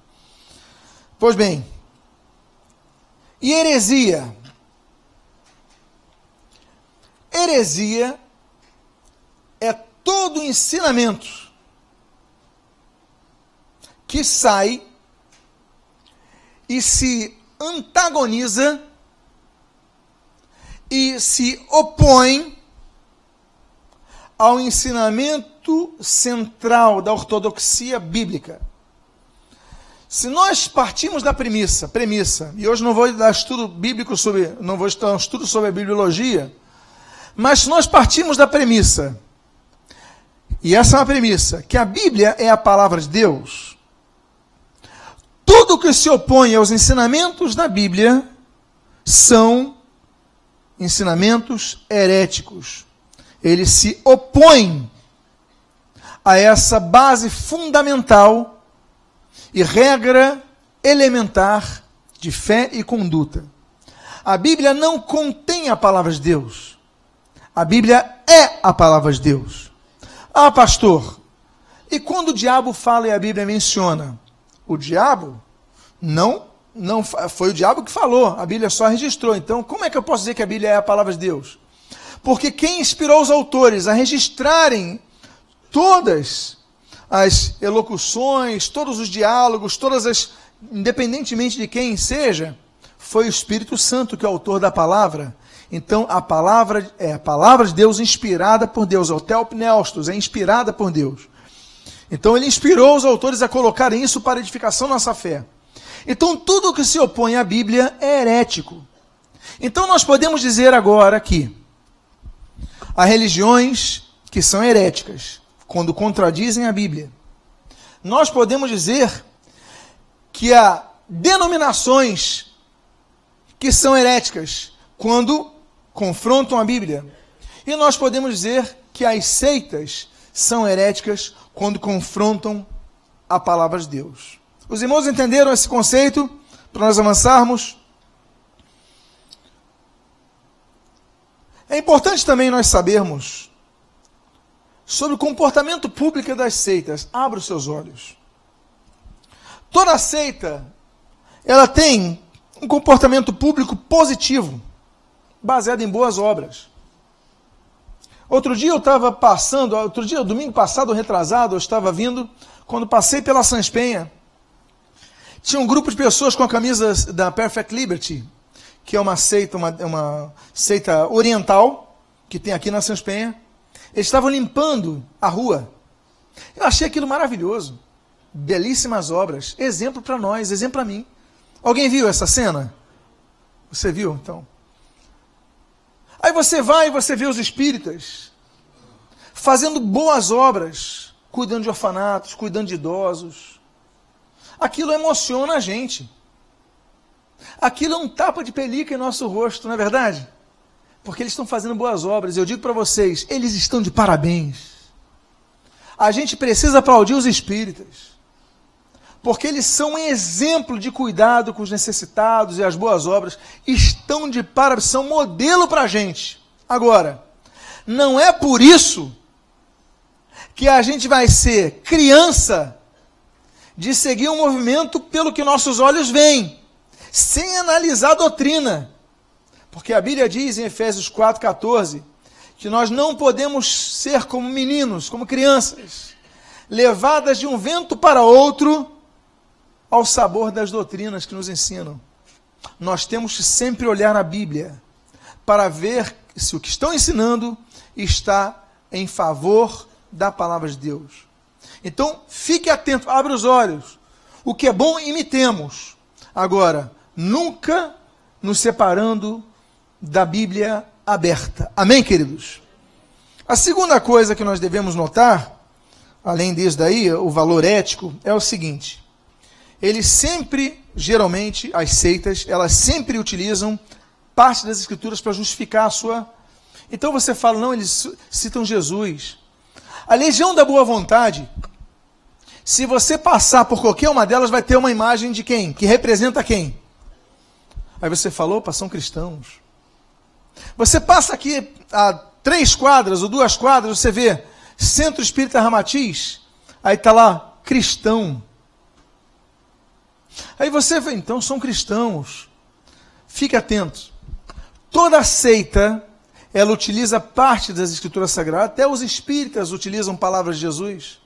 A: Pois bem, e heresia? Heresia é todo ensinamento que sai e se antagoniza e se opõe ao ensinamento central da ortodoxia bíblica. Se nós partimos da premissa, premissa, e hoje não vou dar estudo bíblico sobre, não vou dar um estudo sobre a bibliologia, mas se nós partimos da premissa, e essa é uma premissa, que a Bíblia é a palavra de Deus, tudo que se opõe aos ensinamentos da Bíblia são ensinamentos heréticos. Ele se opõe a essa base fundamental e regra elementar de fé e conduta. A Bíblia não contém a palavra de Deus. A Bíblia é a palavra de Deus. Ah, pastor, e quando o diabo fala e a Bíblia menciona, o diabo não não foi o diabo que falou, a Bíblia só registrou. Então, como é que eu posso dizer que a Bíblia é a palavra de Deus? Porque quem inspirou os autores a registrarem todas as elocuções, todos os diálogos, todas as independentemente de quem seja, foi o Espírito Santo que é o autor da palavra. Então, a palavra é a palavra de Deus inspirada por Deus, o Teopneustos é inspirada por Deus. Então ele inspirou os autores a colocarem isso para edificação da nossa fé. Então tudo que se opõe à Bíblia é herético. Então nós podemos dizer agora que há religiões que são heréticas, quando contradizem a Bíblia. Nós podemos dizer que há denominações que são heréticas, quando confrontam a Bíblia. E nós podemos dizer que as seitas são heréticas quando confrontam a palavra de Deus. Os irmãos entenderam esse conceito para nós avançarmos? É importante também nós sabermos sobre o comportamento público das seitas. Abra os seus olhos. Toda seita, ela tem um comportamento público positivo, baseado em boas obras. Outro dia eu estava passando, outro dia, domingo passado, retrasado, eu estava vindo, quando passei pela Sans Penha, tinha um grupo de pessoas com a camisa da Perfect Liberty, que é uma seita, uma, uma seita oriental, que tem aqui na Penha. Eles estavam limpando a rua. Eu achei aquilo maravilhoso. Belíssimas obras. Exemplo para nós, exemplo para mim. Alguém viu essa cena? Você viu, então? Aí você vai e você vê os espíritas fazendo boas obras, cuidando de orfanatos, cuidando de idosos. Aquilo emociona a gente. Aquilo é um tapa de pelica em nosso rosto, não é verdade? Porque eles estão fazendo boas obras. Eu digo para vocês, eles estão de parabéns. A gente precisa aplaudir os espíritas porque eles são um exemplo de cuidado com os necessitados e as boas obras, estão de parabéns, são modelo para a gente. Agora, não é por isso que a gente vai ser criança de seguir um movimento pelo que nossos olhos veem, sem analisar a doutrina. Porque a Bíblia diz em Efésios 4,14 que nós não podemos ser como meninos, como crianças, levadas de um vento para outro ao sabor das doutrinas que nos ensinam. Nós temos que sempre olhar na Bíblia para ver se o que estão ensinando está em favor da palavra de Deus. Então, fique atento, abre os olhos. O que é bom, imitemos. Agora, nunca nos separando da Bíblia aberta. Amém, queridos? A segunda coisa que nós devemos notar, além disso daí, o valor ético, é o seguinte: eles sempre, geralmente, as seitas, elas sempre utilizam parte das escrituras para justificar a sua. Então você fala, não, eles citam Jesus. A legião da boa vontade, se você passar por qualquer uma delas, vai ter uma imagem de quem? Que representa quem? Aí você falou, são cristãos. Você passa aqui a três quadras ou duas quadras, você vê Centro Espírita Ramatiz, aí está lá, cristão. Aí você vê, então são cristãos. Fique atento. Toda seita, ela utiliza parte das escrituras sagradas, até os espíritas utilizam palavras de Jesus.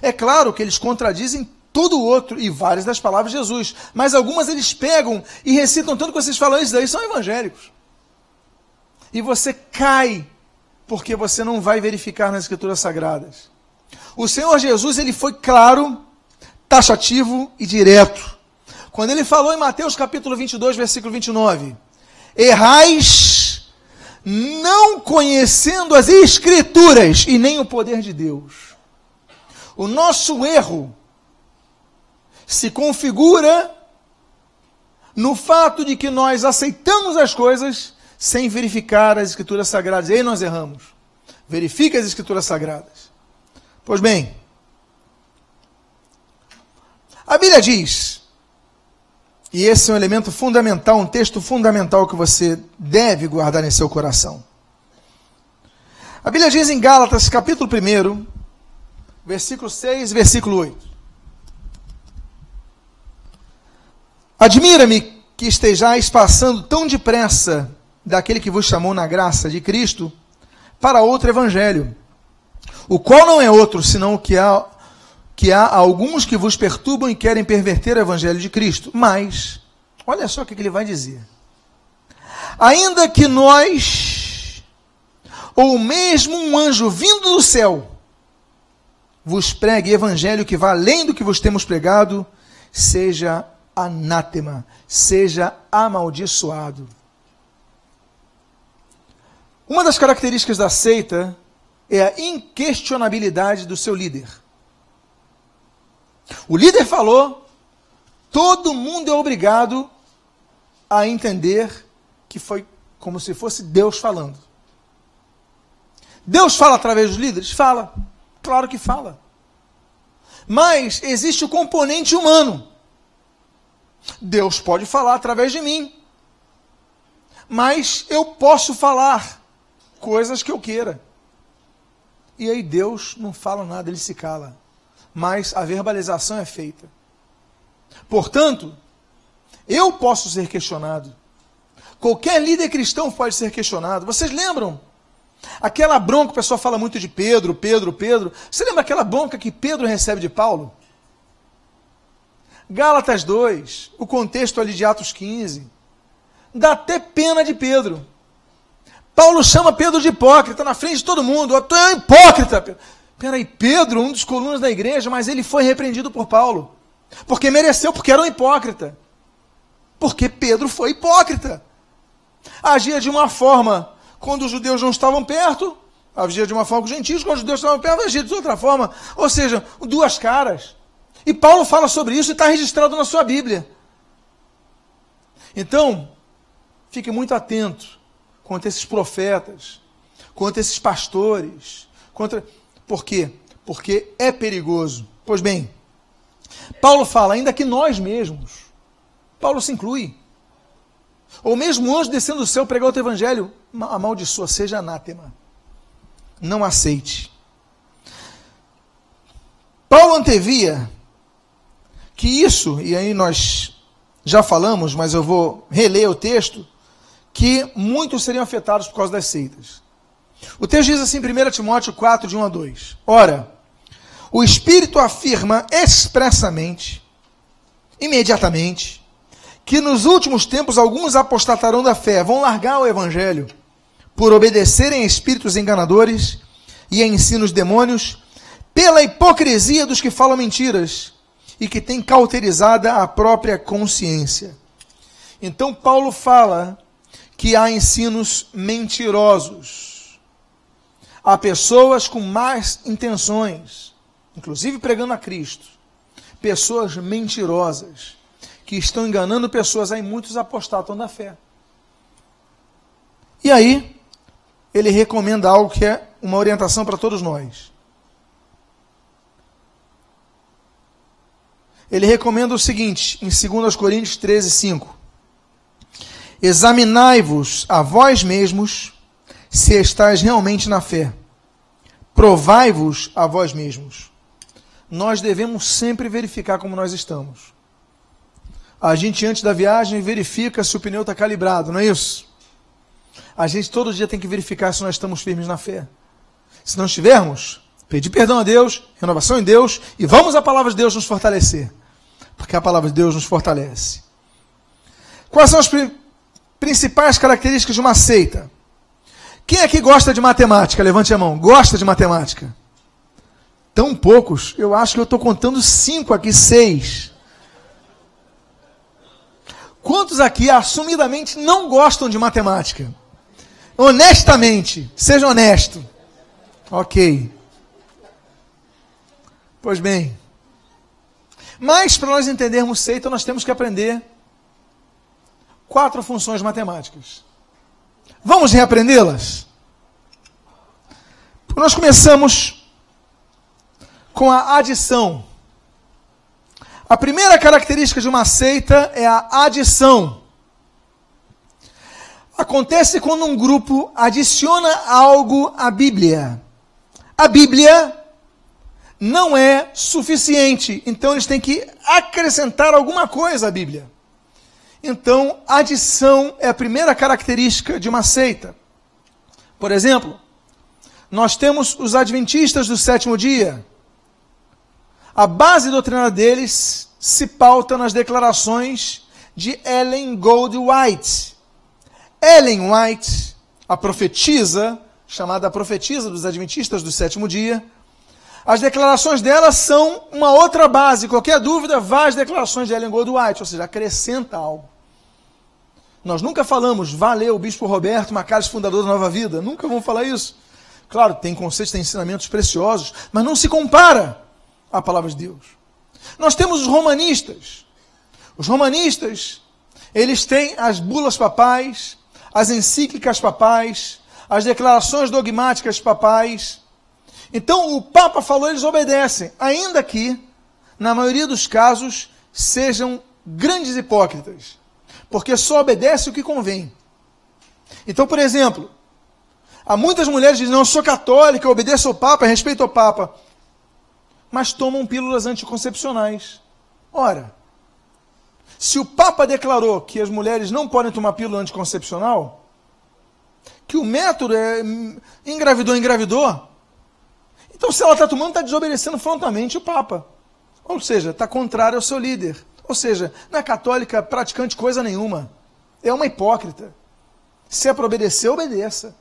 A: É claro que eles contradizem todo o outro e várias das palavras de Jesus, mas algumas eles pegam e recitam tanto que vocês falam, isso daí são evangélicos. E você cai porque você não vai verificar nas escrituras sagradas. O Senhor Jesus, ele foi claro, taxativo e direto. Quando ele falou em Mateus capítulo 22, versículo 29, errais não conhecendo as escrituras e nem o poder de Deus. O nosso erro se configura no fato de que nós aceitamos as coisas sem verificar as escrituras sagradas. E aí nós erramos. Verifique as escrituras sagradas. Pois bem, a Bíblia diz e esse é um elemento fundamental, um texto fundamental que você deve guardar em seu coração. A Bíblia diz em Gálatas, capítulo 1, versículo 6 e versículo 8. Admira-me que estejais passando tão depressa daquele que vos chamou na graça de Cristo para outro evangelho, o qual não é outro senão o que há que há alguns que vos perturbam e querem perverter o evangelho de Cristo. Mas, olha só o que ele vai dizer. Ainda que nós, ou mesmo um anjo vindo do céu, vos pregue evangelho que vá além do que vos temos pregado, seja anátema, seja amaldiçoado. Uma das características da seita é a inquestionabilidade do seu líder. O líder falou, todo mundo é obrigado a entender que foi como se fosse Deus falando. Deus fala através dos líderes? Fala. Claro que fala. Mas existe o componente humano. Deus pode falar através de mim. Mas eu posso falar coisas que eu queira. E aí Deus não fala nada, ele se cala mas a verbalização é feita. Portanto, eu posso ser questionado. Qualquer líder cristão pode ser questionado. Vocês lembram Aquela bronca, o pessoal fala muito de Pedro, Pedro, Pedro. Você lembra aquela bronca que Pedro recebe de Paulo? Gálatas 2, o contexto ali de Atos 15. Dá até pena de Pedro. Paulo chama Pedro de hipócrita na frente de todo mundo. Tu é um hipócrita. Peraí, Pedro, um dos colunas da igreja, mas ele foi repreendido por Paulo. Porque mereceu, porque era um hipócrita. Porque Pedro foi hipócrita. Agia de uma forma quando os judeus não estavam perto, agia de uma forma com os gentios, quando os judeus estavam perto, agia de outra forma. Ou seja, duas caras. E Paulo fala sobre isso e está registrado na sua Bíblia. Então, fique muito atento contra esses profetas, contra esses pastores, contra. Por quê? Porque é perigoso. Pois bem, Paulo fala, ainda que nós mesmos, Paulo se inclui, ou mesmo anjo descendo do céu pregar o evangelho, amaldiçoa, seja anátema. Não aceite. Paulo antevia que isso, e aí nós já falamos, mas eu vou reler o texto, que muitos seriam afetados por causa das seitas. O texto diz assim, 1 Timóteo 4, de 1 a 2. Ora, o Espírito afirma expressamente, imediatamente, que nos últimos tempos alguns apostatarão da fé, vão largar o Evangelho, por obedecerem a espíritos enganadores e a ensinos demônios, pela hipocrisia dos que falam mentiras e que têm cauterizada a própria consciência. Então, Paulo fala que há ensinos mentirosos. Há pessoas com más intenções, inclusive pregando a Cristo. Pessoas mentirosas, que estão enganando pessoas. Aí muitos apostatam da fé. E aí, ele recomenda algo que é uma orientação para todos nós. Ele recomenda o seguinte, em 2 Coríntios 13, 5. Examinai-vos a vós mesmos se estáis realmente na fé. Provai-vos a vós mesmos. Nós devemos sempre verificar como nós estamos. A gente, antes da viagem, verifica se o pneu está calibrado, não é isso? A gente todo dia tem que verificar se nós estamos firmes na fé. Se não estivermos, pedir perdão a Deus, renovação em Deus e vamos à palavra de Deus nos fortalecer. Porque a palavra de Deus nos fortalece. Quais são as principais características de uma seita. Quem aqui gosta de matemática? Levante a mão. Gosta de matemática? Tão poucos. Eu acho que eu estou contando cinco aqui, seis. Quantos aqui assumidamente não gostam de matemática? Honestamente, seja honesto. Ok. Pois bem. Mas para nós entendermos seita, nós temos que aprender quatro funções matemáticas. Vamos reaprendê-las? Nós começamos com a adição. A primeira característica de uma seita é a adição. Acontece quando um grupo adiciona algo à Bíblia. A Bíblia não é suficiente, então eles têm que acrescentar alguma coisa à Bíblia. Então, adição é a primeira característica de uma seita. Por exemplo, nós temos os adventistas do sétimo dia. A base doutrinária deles se pauta nas declarações de Ellen Gold White. Ellen White, a profetisa, chamada profetisa dos adventistas do sétimo dia, as declarações dela são uma outra base. Qualquer dúvida, vá às declarações de Ellen Gold White, ou seja, acrescenta algo. Nós nunca falamos, valeu Bispo Roberto Macares, fundador da Nova Vida. Nunca vamos falar isso. Claro, tem conceitos, tem ensinamentos preciosos, mas não se compara à palavra de Deus. Nós temos os romanistas. Os romanistas, eles têm as bulas papais, as encíclicas papais, as declarações dogmáticas papais. Então, o Papa falou, eles obedecem, ainda que, na maioria dos casos, sejam grandes hipócritas porque só obedece o que convém. Então, por exemplo, há muitas mulheres que dizem: Não, eu sou católica, eu obedeço ao Papa, respeito ao Papa, mas tomam pílulas anticoncepcionais. Ora, se o Papa declarou que as mulheres não podem tomar pílula anticoncepcional, que o método é hum, engravidou, engravidou. Então, se ela está tomando, está desobedecendo frontalmente o Papa. Ou seja, está contrário ao seu líder. Ou seja, não é católica praticante coisa nenhuma. É uma hipócrita. Se é para obedecer, obedeça.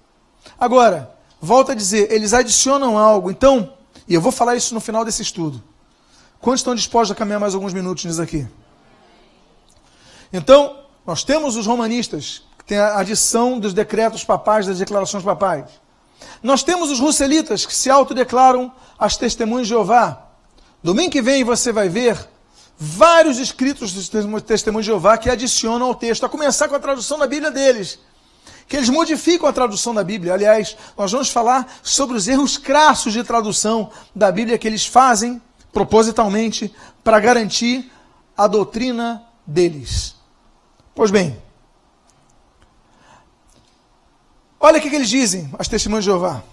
A: Agora, volta a dizer, eles adicionam algo. Então, e eu vou falar isso no final desse estudo. Quantos estão dispostos a caminhar mais alguns minutos nisso aqui? Então, nós temos os romanistas, que têm a adição dos decretos papais, das declarações papais. Nós temos os russelitas, que se autodeclaram as testemunhas de Jeová. Domingo que vem você vai ver vários escritos dos testemunhos de Jeová que adicionam ao texto, a começar com a tradução da Bíblia deles. Que eles modificam a tradução da Bíblia. Aliás, nós vamos falar sobre os erros crassos de tradução da Bíblia que eles fazem propositalmente para garantir a doutrina deles. Pois bem, olha o que, que eles dizem, as testemunhas de Jeová.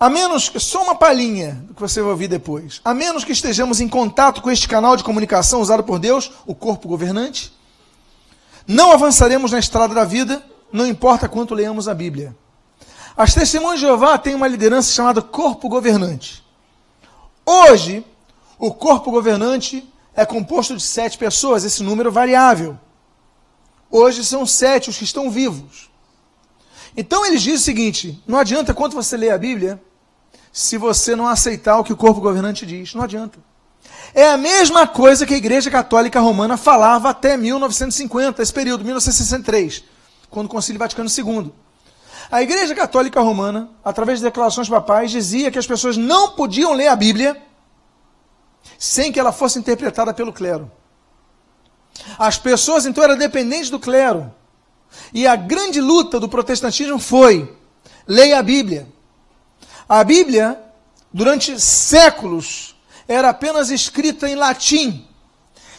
A: A menos que, só uma palhinha do que você vai ouvir depois, a menos que estejamos em contato com este canal de comunicação usado por Deus, o corpo governante, não avançaremos na estrada da vida, não importa quanto leamos a Bíblia. As testemunhas de Jeová têm uma liderança chamada corpo governante. Hoje, o corpo governante é composto de sete pessoas, esse número variável. Hoje são sete os que estão vivos. Então eles dizem o seguinte: não adianta quando você lê a Bíblia, se você não aceitar o que o corpo governante diz. Não adianta. É a mesma coisa que a Igreja Católica Romana falava até 1950, esse período, 1963, quando o Concílio Vaticano II. A Igreja Católica Romana, através de declarações papais, dizia que as pessoas não podiam ler a Bíblia sem que ela fosse interpretada pelo clero. As pessoas então eram dependentes do clero. E a grande luta do protestantismo foi: leia a Bíblia. A Bíblia, durante séculos, era apenas escrita em latim.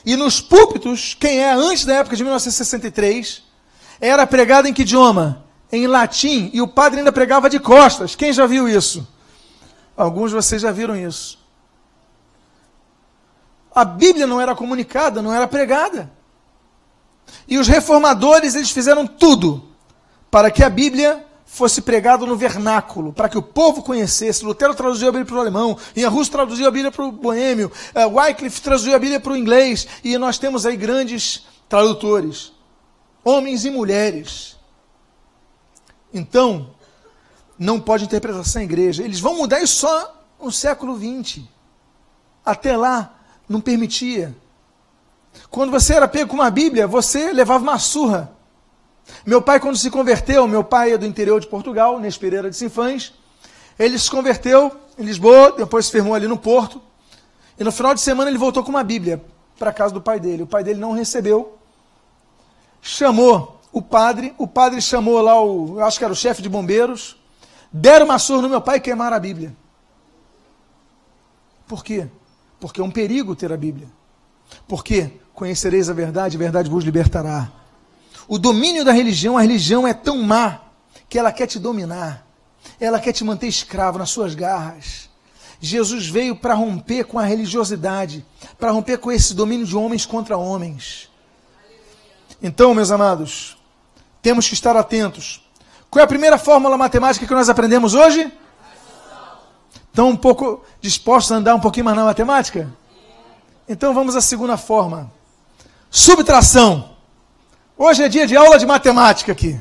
A: E nos púlpitos, quem é antes da época de 1963, era pregada em que idioma? Em latim. E o padre ainda pregava de costas. Quem já viu isso? Alguns de vocês já viram isso. A Bíblia não era comunicada, não era pregada. E os reformadores, eles fizeram tudo para que a Bíblia fosse pregada no vernáculo, para que o povo conhecesse. Lutero traduziu a Bíblia para o alemão, Ian Hus traduziu a Bíblia para o boêmio, uh, Wycliffe traduziu a Bíblia para o inglês, e nós temos aí grandes tradutores, homens e mulheres. Então, não pode interpretação em igreja. Eles vão mudar isso só no século XX. Até lá, não permitia. Quando você era pego com uma Bíblia, você levava uma surra. Meu pai, quando se converteu, meu pai é do interior de Portugal, Nes Pereira de Sinfãs, ele se converteu em Lisboa, depois se firmou ali no Porto, e no final de semana ele voltou com uma Bíblia para a casa do pai dele. O pai dele não recebeu, chamou o padre, o padre chamou lá o, eu acho que era o chefe de bombeiros, deram uma surra no meu pai e queimaram a Bíblia. Por quê? Porque é um perigo ter a Bíblia. Porque conhecereis a verdade, a verdade vos libertará. O domínio da religião, a religião é tão má que ela quer te dominar. Ela quer te manter escravo nas suas garras. Jesus veio para romper com a religiosidade, para romper com esse domínio de homens contra homens. Então, meus amados, temos que estar atentos. Qual é a primeira fórmula matemática que nós aprendemos hoje? Estão um pouco dispostos a andar um pouquinho mais na matemática? Então vamos à segunda forma. Subtração. Hoje é dia de aula de matemática aqui.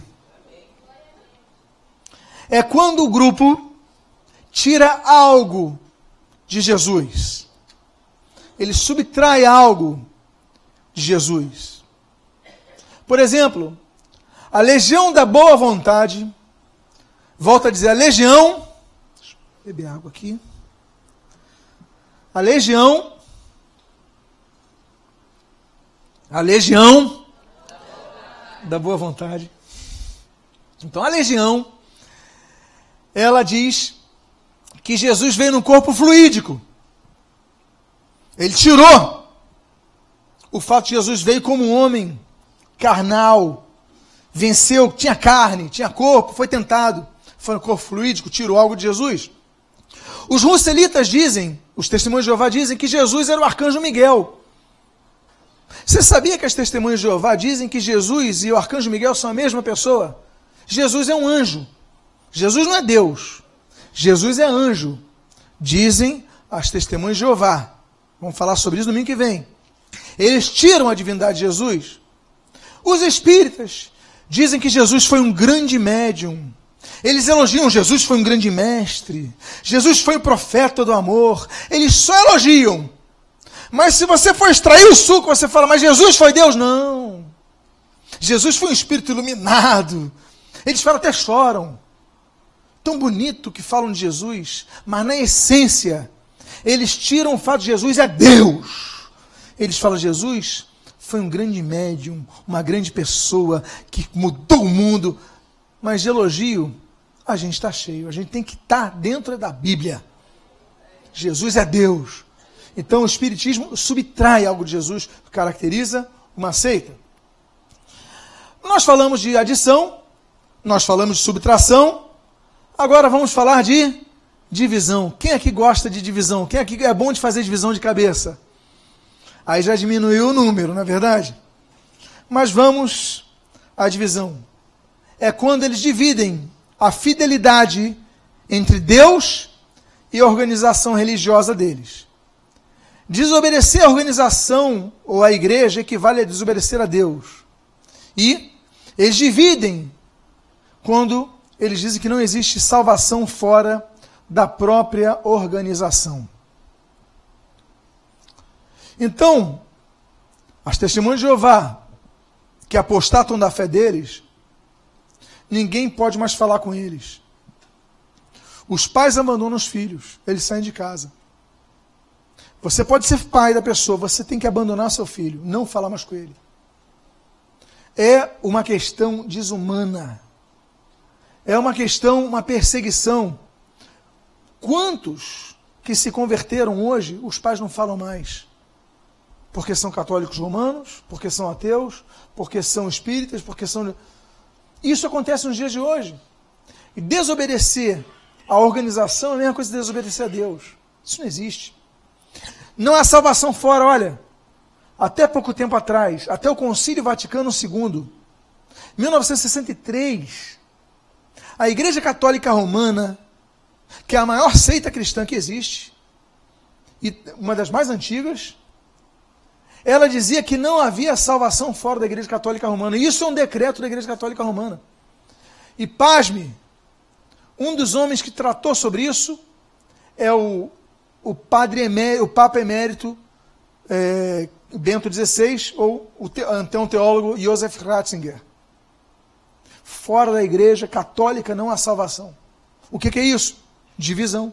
A: É quando o grupo tira algo de Jesus. Ele subtrai algo de Jesus. Por exemplo, a legião da boa vontade, volta a dizer, a legião, deixa eu beber água aqui. A legião A legião da boa vontade. Então a legião, ela diz que Jesus veio num corpo fluídico. Ele tirou o fato de Jesus veio como um homem carnal, venceu, tinha carne, tinha corpo, foi tentado, foi no corpo fluídico, tirou algo de Jesus. Os russelitas dizem, os testemunhos de Jeová dizem que Jesus era o arcanjo Miguel. Você sabia que as testemunhas de Jeová dizem que Jesus e o arcanjo Miguel são a mesma pessoa? Jesus é um anjo, Jesus não é Deus. Jesus é anjo. Dizem as testemunhas de Jeová. Vamos falar sobre isso no domingo que vem. Eles tiram a divindade de Jesus. Os espíritas dizem que Jesus foi um grande médium. Eles elogiam Jesus foi um grande mestre. Jesus foi o profeta do amor. Eles só elogiam. Mas se você for extrair o suco, você fala, mas Jesus foi Deus? Não. Jesus foi um espírito iluminado. Eles falam até choram. Tão bonito que falam de Jesus, mas na essência, eles tiram o fato de Jesus é Deus. Eles falam, Jesus foi um grande médium, uma grande pessoa que mudou o mundo. Mas de elogio, a gente está cheio. A gente tem que estar tá dentro da Bíblia. Jesus é Deus. Então o Espiritismo subtrai algo de Jesus, caracteriza uma seita. Nós falamos de adição, nós falamos de subtração, agora vamos falar de divisão. Quem aqui gosta de divisão? Quem aqui é bom de fazer divisão de cabeça? Aí já diminuiu o número, na é verdade? Mas vamos à divisão. É quando eles dividem a fidelidade entre Deus e a organização religiosa deles. Desobedecer a organização ou a igreja equivale a desobedecer a Deus. E eles dividem quando eles dizem que não existe salvação fora da própria organização. Então, as testemunhas de Jeová, que apostatam da fé deles, ninguém pode mais falar com eles. Os pais abandonam os filhos, eles saem de casa. Você pode ser pai da pessoa, você tem que abandonar seu filho, não falar mais com ele. É uma questão desumana. É uma questão, uma perseguição. Quantos que se converteram hoje, os pais não falam mais? Porque são católicos romanos, porque são ateus, porque são espíritas, porque são. Isso acontece nos dias de hoje. E desobedecer a organização é a mesma coisa que desobedecer a Deus. Isso não existe. Não há salvação fora, olha. Até pouco tempo atrás, até o Concílio Vaticano II, 1963, a Igreja Católica Romana, que é a maior seita cristã que existe, e uma das mais antigas, ela dizia que não havia salvação fora da Igreja Católica Romana. Isso é um decreto da Igreja Católica Romana. E pasme, um dos homens que tratou sobre isso é o o, padre emé, o Papa Emérito é, Bento XVI ou o te, então teólogo Josef Ratzinger. Fora da igreja católica não há salvação. O que, que é isso? Divisão.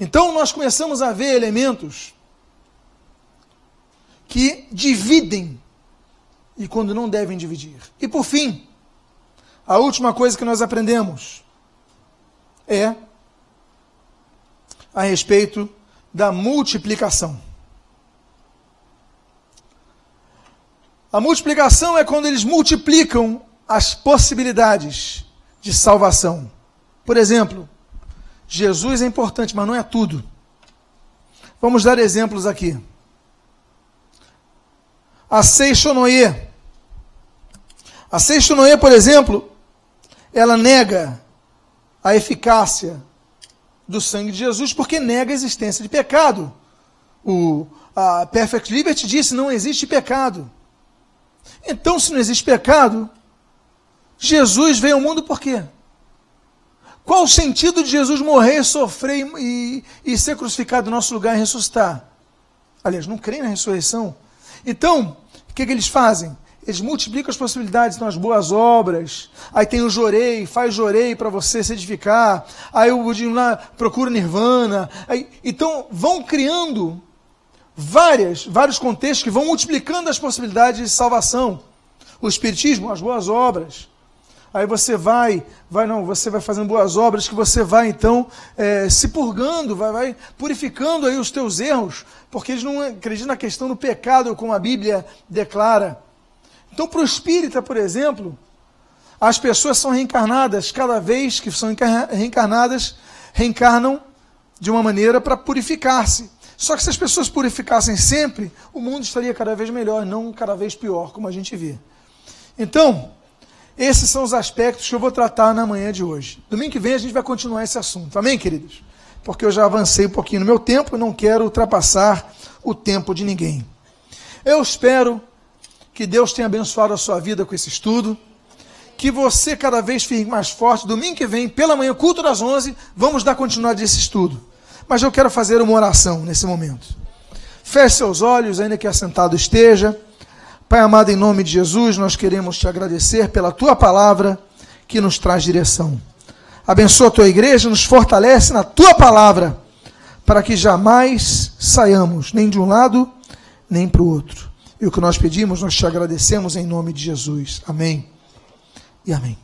A: Então nós começamos a ver elementos que dividem e quando não devem dividir. E por fim, a última coisa que nós aprendemos é a respeito da multiplicação. A multiplicação é quando eles multiplicam as possibilidades de salvação. Por exemplo, Jesus é importante, mas não é tudo. Vamos dar exemplos aqui. A Seixonoye. A Seixonoye, por exemplo, ela nega a eficácia do sangue de Jesus porque nega a existência de pecado. O a Perfect Liberty disse: não existe pecado. Então, se não existe pecado, Jesus veio ao mundo por quê? Qual o sentido de Jesus morrer, sofrer e, e ser crucificado no nosso lugar e ressuscitar? Aliás, não creem na ressurreição. Então, o que, que eles fazem? Eles multiplicam as possibilidades nas boas obras. Aí tem o jorei, faz jorei para você se edificar. Aí o budismo lá procura nirvana. Aí, então vão criando várias, vários contextos que vão multiplicando as possibilidades de salvação. O espiritismo, as boas obras. Aí você vai, vai não, você vai fazendo boas obras que você vai então é, se purgando, vai, vai purificando aí os teus erros, porque eles não acreditam na questão do pecado como a Bíblia declara. Então, para o espírita, por exemplo, as pessoas são reencarnadas, cada vez que são reencarnadas, reencarnam de uma maneira para purificar-se. Só que se as pessoas purificassem sempre, o mundo estaria cada vez melhor, não cada vez pior, como a gente vê. Então, Esses são os aspectos que eu vou tratar na manhã de hoje. Domingo que vem a gente vai continuar esse assunto. Amém, queridos? Porque eu já avancei um pouquinho no meu tempo não quero ultrapassar o tempo de ninguém. Eu espero que Deus tenha abençoado a sua vida com esse estudo. Que você cada vez fique mais forte. Domingo que vem, pela manhã, culto das 11, vamos dar continuidade a esse estudo. Mas eu quero fazer uma oração nesse momento. Feche seus olhos, ainda que assentado esteja. Pai amado, em nome de Jesus, nós queremos te agradecer pela tua palavra que nos traz direção. Abençoa a tua igreja, nos fortalece na tua palavra, para que jamais saiamos nem de um lado nem para o outro. E o que nós pedimos, nós te agradecemos em nome de Jesus. Amém e amém.